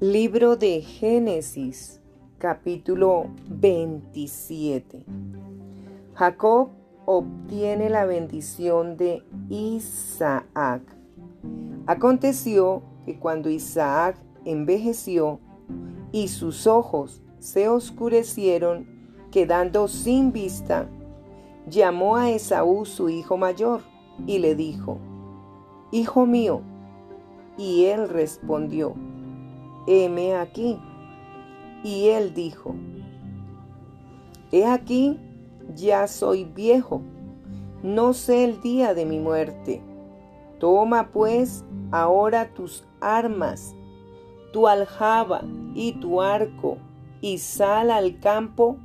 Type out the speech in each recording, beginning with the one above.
Libro de Génesis, capítulo 27. Jacob obtiene la bendición de Isaac. Aconteció que cuando Isaac envejeció y sus ojos se oscurecieron, quedando sin vista, llamó a Esaú su hijo mayor y le dijo, Hijo mío. Y él respondió, heme aquí. Y él dijo, he aquí, ya soy viejo, no sé el día de mi muerte. Toma pues ahora tus armas, tu aljaba y tu arco, y sal al campo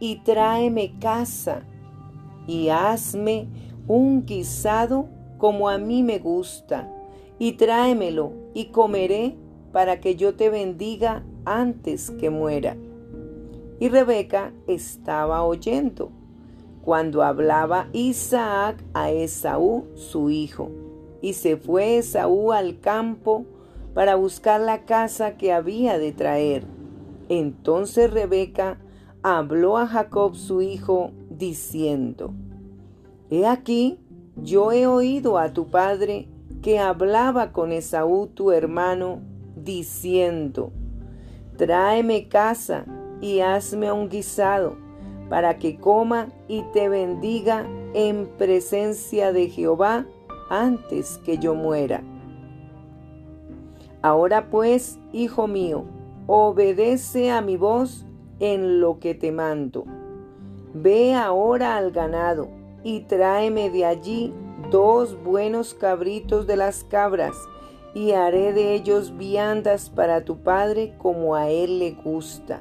y tráeme casa, y hazme un guisado como a mí me gusta, y tráemelo, y comeré para que yo te bendiga antes que muera. Y Rebeca estaba oyendo cuando hablaba Isaac a Esaú, su hijo. Y se fue Esaú al campo para buscar la casa que había de traer. Entonces Rebeca habló a Jacob su hijo, diciendo, He aquí, yo he oído a tu padre que hablaba con Esaú tu hermano diciendo, tráeme casa y hazme un guisado, para que coma y te bendiga en presencia de Jehová antes que yo muera. Ahora pues, hijo mío, obedece a mi voz en lo que te mando. Ve ahora al ganado y tráeme de allí dos buenos cabritos de las cabras y haré de ellos viandas para tu padre como a él le gusta.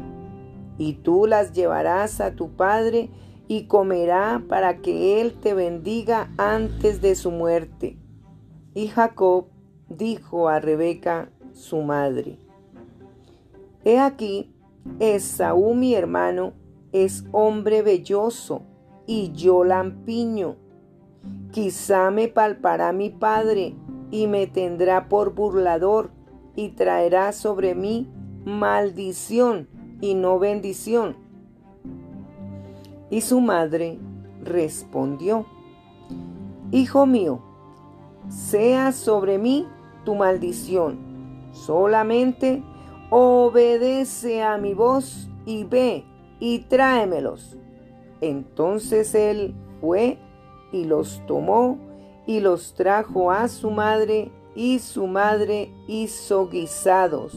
Y tú las llevarás a tu padre y comerá para que él te bendiga antes de su muerte. Y Jacob dijo a Rebeca, su madre, He aquí, Esaú mi hermano es hombre velloso y yo lampiño. Quizá me palpará mi padre y me tendrá por burlador y traerá sobre mí maldición y no bendición. Y su madre respondió, Hijo mío, sea sobre mí tu maldición, solamente obedece a mi voz y ve y tráemelos. Entonces él fue y los tomó y los trajo a su madre, y su madre hizo guisados,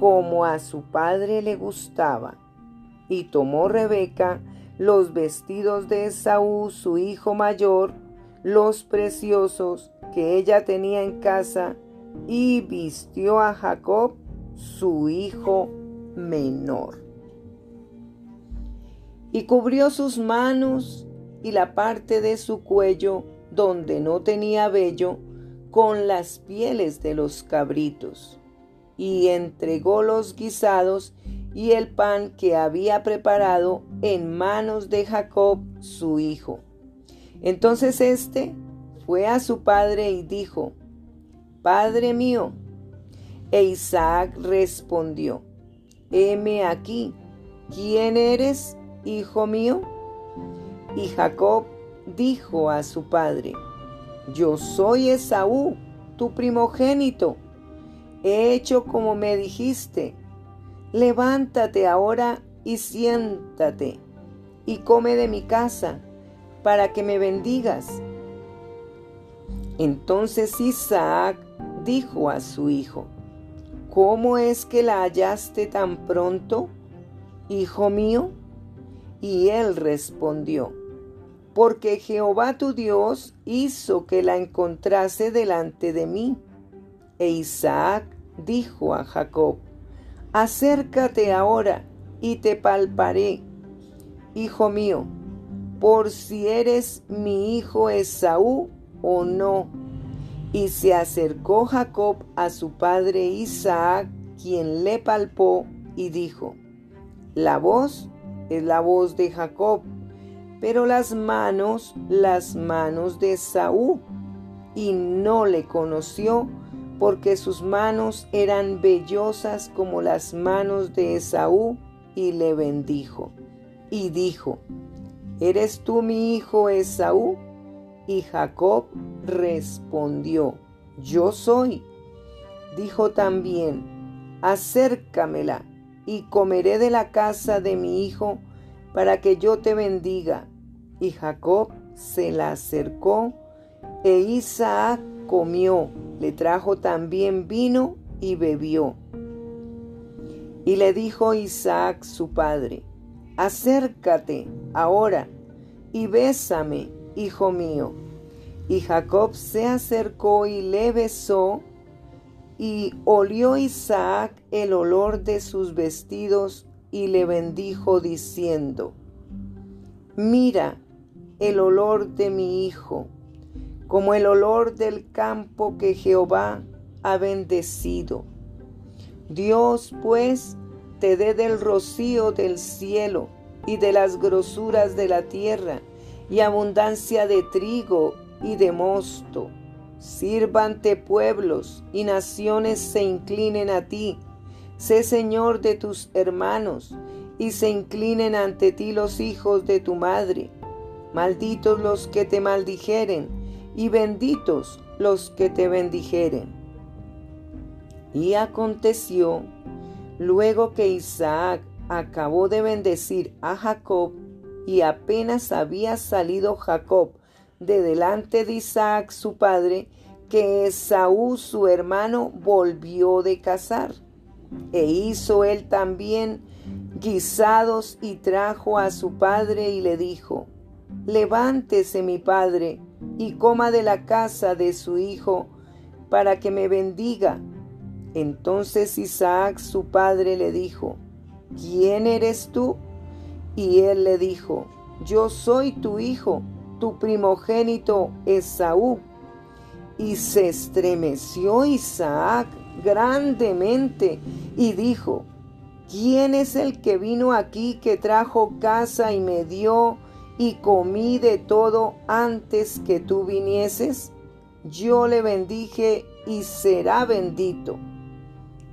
como a su padre le gustaba. Y tomó Rebeca los vestidos de Esaú, su hijo mayor, los preciosos que ella tenía en casa, y vistió a Jacob, su hijo menor. Y cubrió sus manos y la parte de su cuello donde no tenía vello, con las pieles de los cabritos, y entregó los guisados y el pan que había preparado en manos de Jacob su hijo. Entonces éste fue a su padre y dijo, Padre mío. E Isaac respondió, Heme aquí, ¿quién eres, hijo mío? Y Jacob dijo a su padre, Yo soy Esaú, tu primogénito. He hecho como me dijiste. Levántate ahora y siéntate, y come de mi casa, para que me bendigas. Entonces Isaac dijo a su hijo, ¿Cómo es que la hallaste tan pronto, hijo mío? Y él respondió, porque Jehová tu Dios hizo que la encontrase delante de mí. E Isaac dijo a Jacob, acércate ahora y te palparé, hijo mío, por si eres mi hijo Esaú o no. Y se acercó Jacob a su padre Isaac, quien le palpó y dijo, la voz es la voz de Jacob pero las manos, las manos de Saúl, y no le conoció porque sus manos eran vellosas como las manos de Esaú, y le bendijo. Y dijo, ¿Eres tú mi hijo Esaú? Y Jacob respondió, Yo soy. Dijo también, Acércamela, y comeré de la casa de mi hijo, para que yo te bendiga. Y Jacob se la acercó, e Isaac comió, le trajo también vino y bebió. Y le dijo Isaac su padre, acércate ahora y bésame, hijo mío. Y Jacob se acercó y le besó, y olió Isaac el olor de sus vestidos y le bendijo diciendo, Mira el olor de mi hijo, como el olor del campo que Jehová ha bendecido. Dios pues te dé del rocío del cielo y de las grosuras de la tierra y abundancia de trigo y de mosto. Sírvante pueblos y naciones se inclinen a ti. Sé Señor de tus hermanos y se inclinen ante ti los hijos de tu madre. Malditos los que te maldijeren y benditos los que te bendijeren. Y aconteció, luego que Isaac acabó de bendecir a Jacob, y apenas había salido Jacob de delante de Isaac su padre, que Esaú su hermano volvió de cazar. E hizo él también guisados y trajo a su padre y le dijo, Levántese mi padre y coma de la casa de su hijo, para que me bendiga. Entonces Isaac su padre le dijo, ¿quién eres tú? Y él le dijo, yo soy tu hijo, tu primogénito Esaú. Y se estremeció Isaac grandemente y dijo, ¿quién es el que vino aquí que trajo casa y me dio y comí de todo antes que tú vinieses? Yo le bendije y será bendito.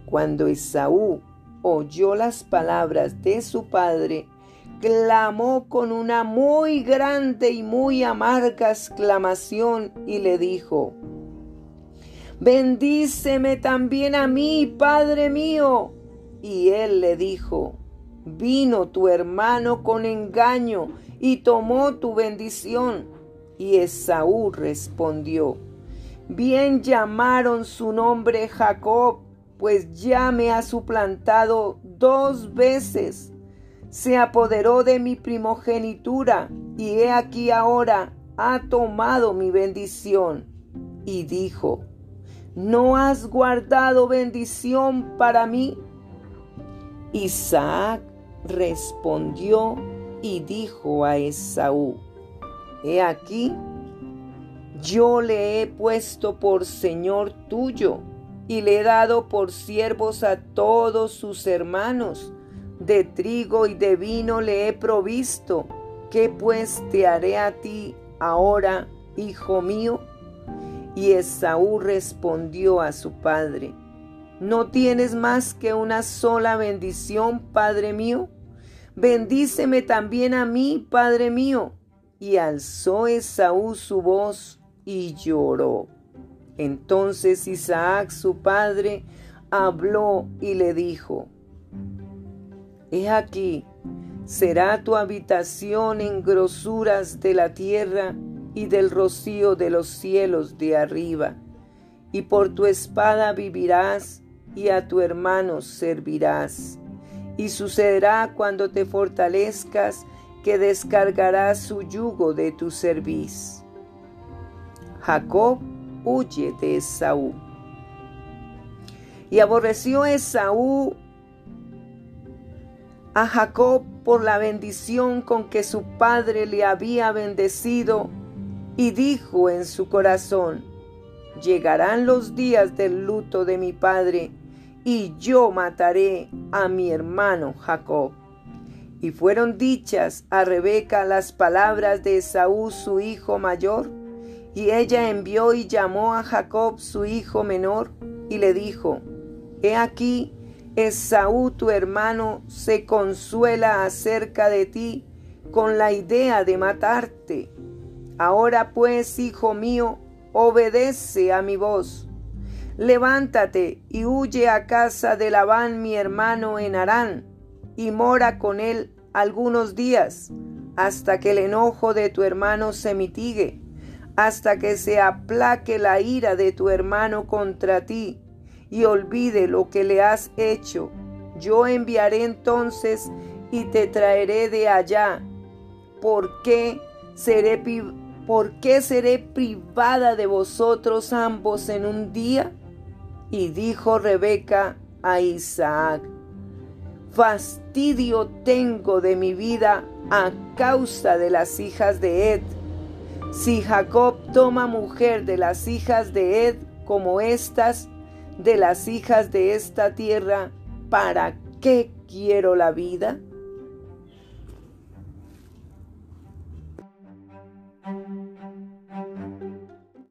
Cuando Esaú oyó las palabras de su padre, clamó con una muy grande y muy amarga exclamación y le dijo, Bendíceme también a mí, Padre mío. Y él le dijo, Vino tu hermano con engaño y tomó tu bendición. Y Esaú respondió, Bien llamaron su nombre Jacob, pues ya me ha suplantado dos veces. Se apoderó de mi primogenitura, y he aquí ahora ha tomado mi bendición. Y dijo, ¿no has guardado bendición para mí? Isaac respondió y dijo a Esaú, He aquí, yo le he puesto por Señor tuyo y le he dado por siervos a todos sus hermanos. De trigo y de vino le he provisto. ¿Qué pues te haré a ti ahora, hijo mío? Y Esaú respondió a su padre, ¿no tienes más que una sola bendición, padre mío? Bendíceme también a mí, padre mío. Y alzó Esaú su voz y lloró. Entonces Isaac, su padre, habló y le dijo, He aquí, será tu habitación en grosuras de la tierra y del rocío de los cielos de arriba, y por tu espada vivirás y a tu hermano servirás. Y sucederá cuando te fortalezcas que descargarás su yugo de tu cerviz. Jacob huye de Esaú. Y aborreció Esaú a Jacob por la bendición con que su padre le había bendecido y dijo en su corazón, llegarán los días del luto de mi padre y yo mataré a mi hermano Jacob. Y fueron dichas a Rebeca las palabras de Esaú su hijo mayor, y ella envió y llamó a Jacob su hijo menor, y le dijo, He aquí, Esaú tu hermano se consuela acerca de ti con la idea de matarte. Ahora pues, hijo mío, obedece a mi voz. Levántate y huye a casa de Labán mi hermano en Harán, y mora con él algunos días, hasta que el enojo de tu hermano se mitigue, hasta que se aplaque la ira de tu hermano contra ti, y olvide lo que le has hecho. Yo enviaré entonces y te traeré de allá. ¿Por qué seré, por qué seré privada de vosotros ambos en un día? Y dijo Rebeca a Isaac, fastidio tengo de mi vida a causa de las hijas de Ed. Si Jacob toma mujer de las hijas de Ed como estas, de las hijas de esta tierra, ¿para qué quiero la vida?